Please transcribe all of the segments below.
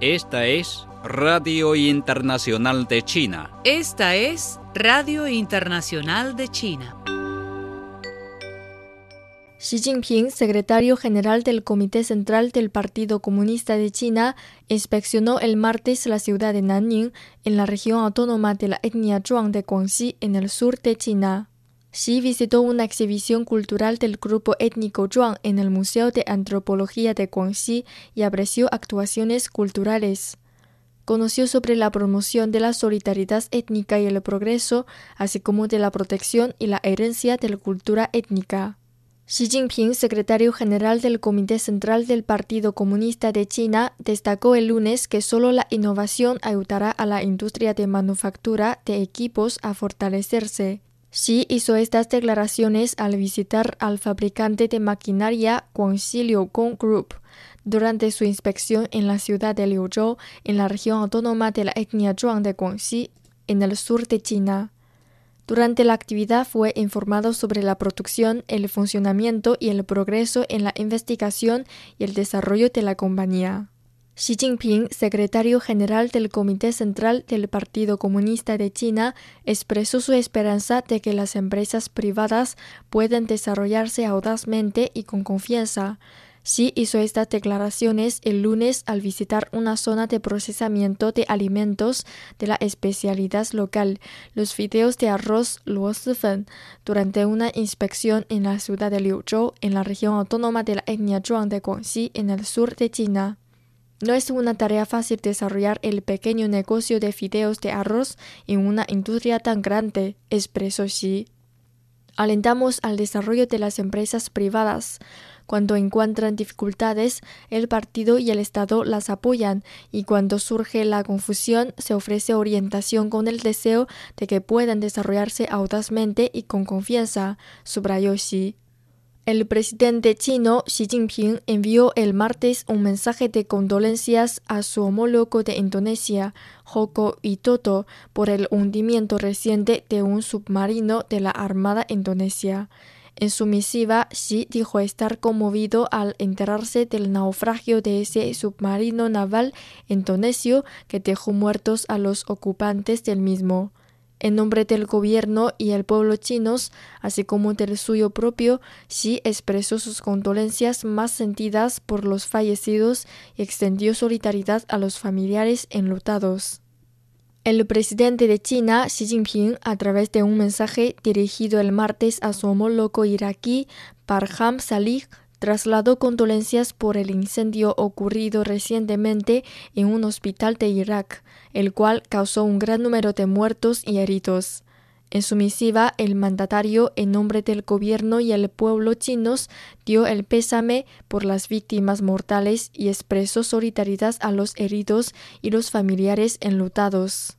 Esta es Radio Internacional de China. Esta es Radio Internacional de China. Xi Jinping, secretario general del Comité Central del Partido Comunista de China, inspeccionó el martes la ciudad de Nanning, en la región autónoma de la etnia Zhuang de Guangxi, en el sur de China. Xi visitó una exhibición cultural del grupo étnico Zhuang en el Museo de Antropología de Guangxi y apreció actuaciones culturales. Conoció sobre la promoción de la solidaridad étnica y el progreso, así como de la protección y la herencia de la cultura étnica. Xi Jinping, secretario general del Comité Central del Partido Comunista de China, destacó el lunes que solo la innovación ayudará a la industria de manufactura de equipos a fortalecerse. Xi hizo estas declaraciones al visitar al fabricante de maquinaria Guangxi Liucong Group durante su inspección en la ciudad de Liuzhou, en la región autónoma de la etnia Zhuang de Guangxi, en el sur de China. Durante la actividad fue informado sobre la producción, el funcionamiento y el progreso en la investigación y el desarrollo de la compañía. Xi Jinping, secretario general del Comité Central del Partido Comunista de China, expresó su esperanza de que las empresas privadas puedan desarrollarse audazmente y con confianza. Xi hizo estas declaraciones el lunes al visitar una zona de procesamiento de alimentos de la especialidad local, los fideos de arroz Luosifen, durante una inspección en la ciudad de Liuzhou, en la región autónoma de la etnia Zhuang de Guangxi, en el sur de China. No es una tarea fácil desarrollar el pequeño negocio de fideos de arroz en una industria tan grande, expresó Xi. Alentamos al desarrollo de las empresas privadas. Cuando encuentran dificultades, el partido y el Estado las apoyan y cuando surge la confusión se ofrece orientación con el deseo de que puedan desarrollarse audazmente y con confianza, subrayó Xi. El presidente chino Xi Jinping envió el martes un mensaje de condolencias a su homólogo de Indonesia, Joko Widodo, por el hundimiento reciente de un submarino de la Armada indonesia. En su misiva, Xi dijo estar conmovido al enterarse del naufragio de ese submarino naval indonesio que dejó muertos a los ocupantes del mismo. En nombre del gobierno y el pueblo chinos, así como del suyo propio, Xi expresó sus condolencias más sentidas por los fallecidos y extendió solidaridad a los familiares enlutados. El presidente de China, Xi Jinping, a través de un mensaje dirigido el martes a su homólogo iraquí, Parham Salih, trasladó condolencias por el incendio ocurrido recientemente en un hospital de Irak, el cual causó un gran número de muertos y heridos. En su misiva, el mandatario, en nombre del gobierno y el pueblo chinos, dio el pésame por las víctimas mortales y expresó solidaridad a los heridos y los familiares enlutados.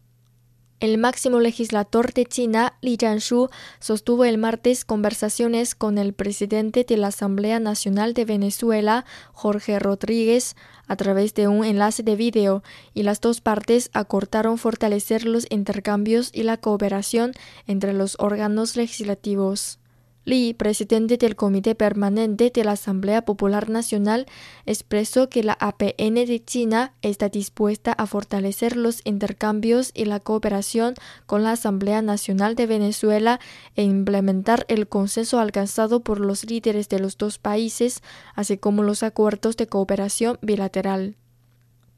El máximo legislador de China, Li Zhanshu, sostuvo el martes conversaciones con el presidente de la Asamblea Nacional de Venezuela, Jorge Rodríguez, a través de un enlace de vídeo, y las dos partes acordaron fortalecer los intercambios y la cooperación entre los órganos legislativos. Li, presidente del Comité Permanente de la Asamblea Popular Nacional, expresó que la APN de China está dispuesta a fortalecer los intercambios y la cooperación con la Asamblea Nacional de Venezuela e implementar el consenso alcanzado por los líderes de los dos países, así como los acuerdos de cooperación bilateral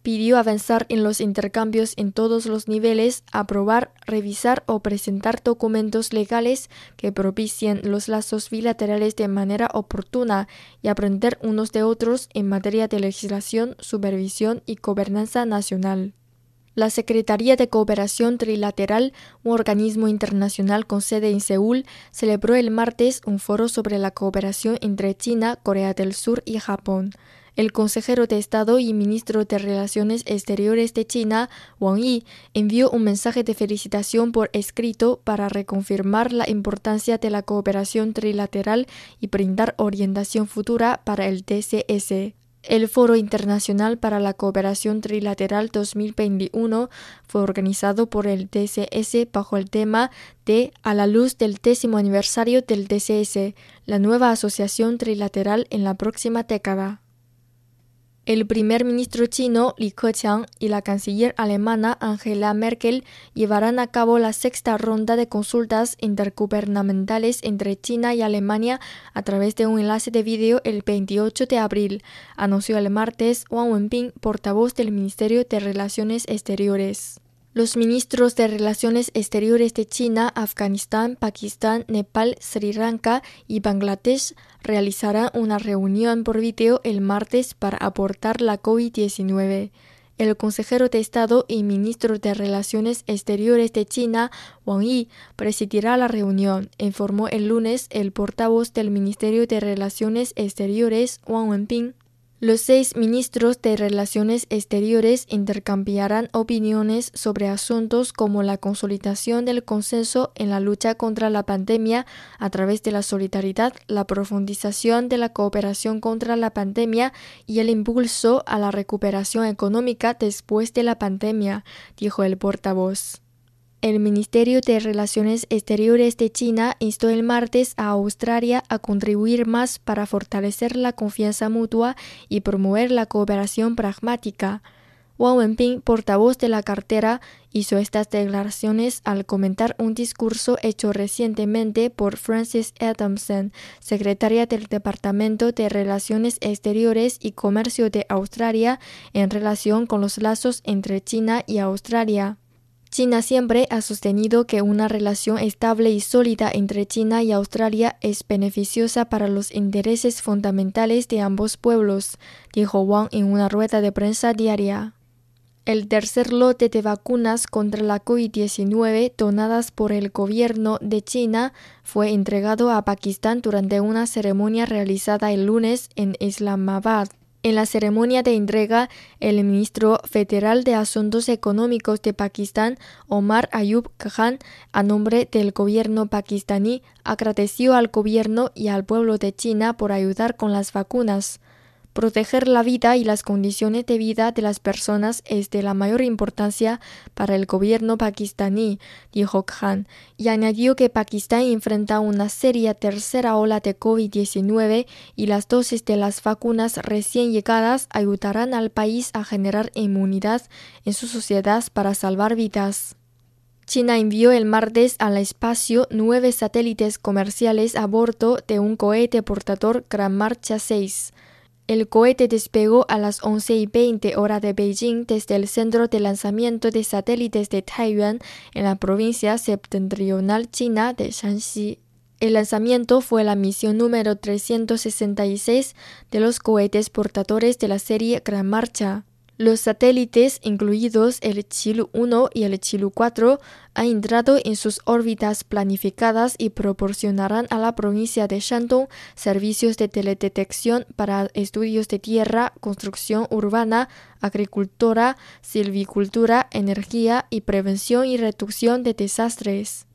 pidió avanzar en los intercambios en todos los niveles, aprobar, revisar o presentar documentos legales que propicien los lazos bilaterales de manera oportuna y aprender unos de otros en materia de legislación, supervisión y gobernanza nacional. La Secretaría de Cooperación Trilateral, un organismo internacional con sede en Seúl, celebró el martes un foro sobre la cooperación entre China, Corea del Sur y Japón. El consejero de Estado y ministro de Relaciones Exteriores de China, Wang Yi, envió un mensaje de felicitación por escrito para reconfirmar la importancia de la cooperación trilateral y brindar orientación futura para el TCS. El Foro Internacional para la Cooperación Trilateral 2021 fue organizado por el TCS bajo el tema de A la luz del décimo aniversario del TCS, la nueva asociación trilateral en la próxima década. El primer ministro chino Li Keqiang y la canciller alemana Angela Merkel llevarán a cabo la sexta ronda de consultas intergubernamentales entre China y Alemania a través de un enlace de vídeo el 28 de abril, anunció el martes Wang Wenbin, portavoz del Ministerio de Relaciones Exteriores. Los ministros de Relaciones Exteriores de China, Afganistán, Pakistán, Nepal, Sri Lanka y Bangladesh realizarán una reunión por video el martes para aportar la COVID-19. El consejero de Estado y ministro de Relaciones Exteriores de China, Wang Yi, presidirá la reunión, informó el lunes el portavoz del Ministerio de Relaciones Exteriores, Wang Wenbin. Los seis ministros de Relaciones Exteriores intercambiarán opiniones sobre asuntos como la consolidación del consenso en la lucha contra la pandemia a través de la solidaridad, la profundización de la cooperación contra la pandemia y el impulso a la recuperación económica después de la pandemia, dijo el portavoz. El Ministerio de Relaciones Exteriores de China instó el martes a Australia a contribuir más para fortalecer la confianza mutua y promover la cooperación pragmática. Wang Wenbin, portavoz de la cartera, hizo estas declaraciones al comentar un discurso hecho recientemente por Frances Adamson, secretaria del Departamento de Relaciones Exteriores y Comercio de Australia, en relación con los lazos entre China y Australia. China siempre ha sostenido que una relación estable y sólida entre China y Australia es beneficiosa para los intereses fundamentales de ambos pueblos, dijo Wang en una rueda de prensa diaria. El tercer lote de vacunas contra la COVID-19 donadas por el gobierno de China fue entregado a Pakistán durante una ceremonia realizada el lunes en Islamabad. En la ceremonia de entrega, el ministro federal de Asuntos Económicos de Pakistán, Omar Ayub Khan, a nombre del gobierno pakistaní, agradeció al gobierno y al pueblo de China por ayudar con las vacunas. Proteger la vida y las condiciones de vida de las personas es de la mayor importancia para el gobierno pakistaní, dijo Khan, y añadió que Pakistán enfrenta una seria tercera ola de COVID-19 y las dosis de las vacunas recién llegadas ayudarán al país a generar inmunidad en su sociedad para salvar vidas. China envió el martes al espacio nueve satélites comerciales a bordo de un cohete portador Gran Marcha 6. El cohete despegó a las 11 y 20 horas de Beijing desde el centro de lanzamiento de satélites de Taiyuan en la provincia septentrional china de Shanxi. El lanzamiento fue la misión número 366 de los cohetes portadores de la serie Gran Marcha. Los satélites, incluidos el Chilu 1 y el Chilu 4, han entrado en sus órbitas planificadas y proporcionarán a la provincia de Shandong servicios de teledetección para estudios de tierra, construcción urbana, agricultura, silvicultura, energía y prevención y reducción de desastres.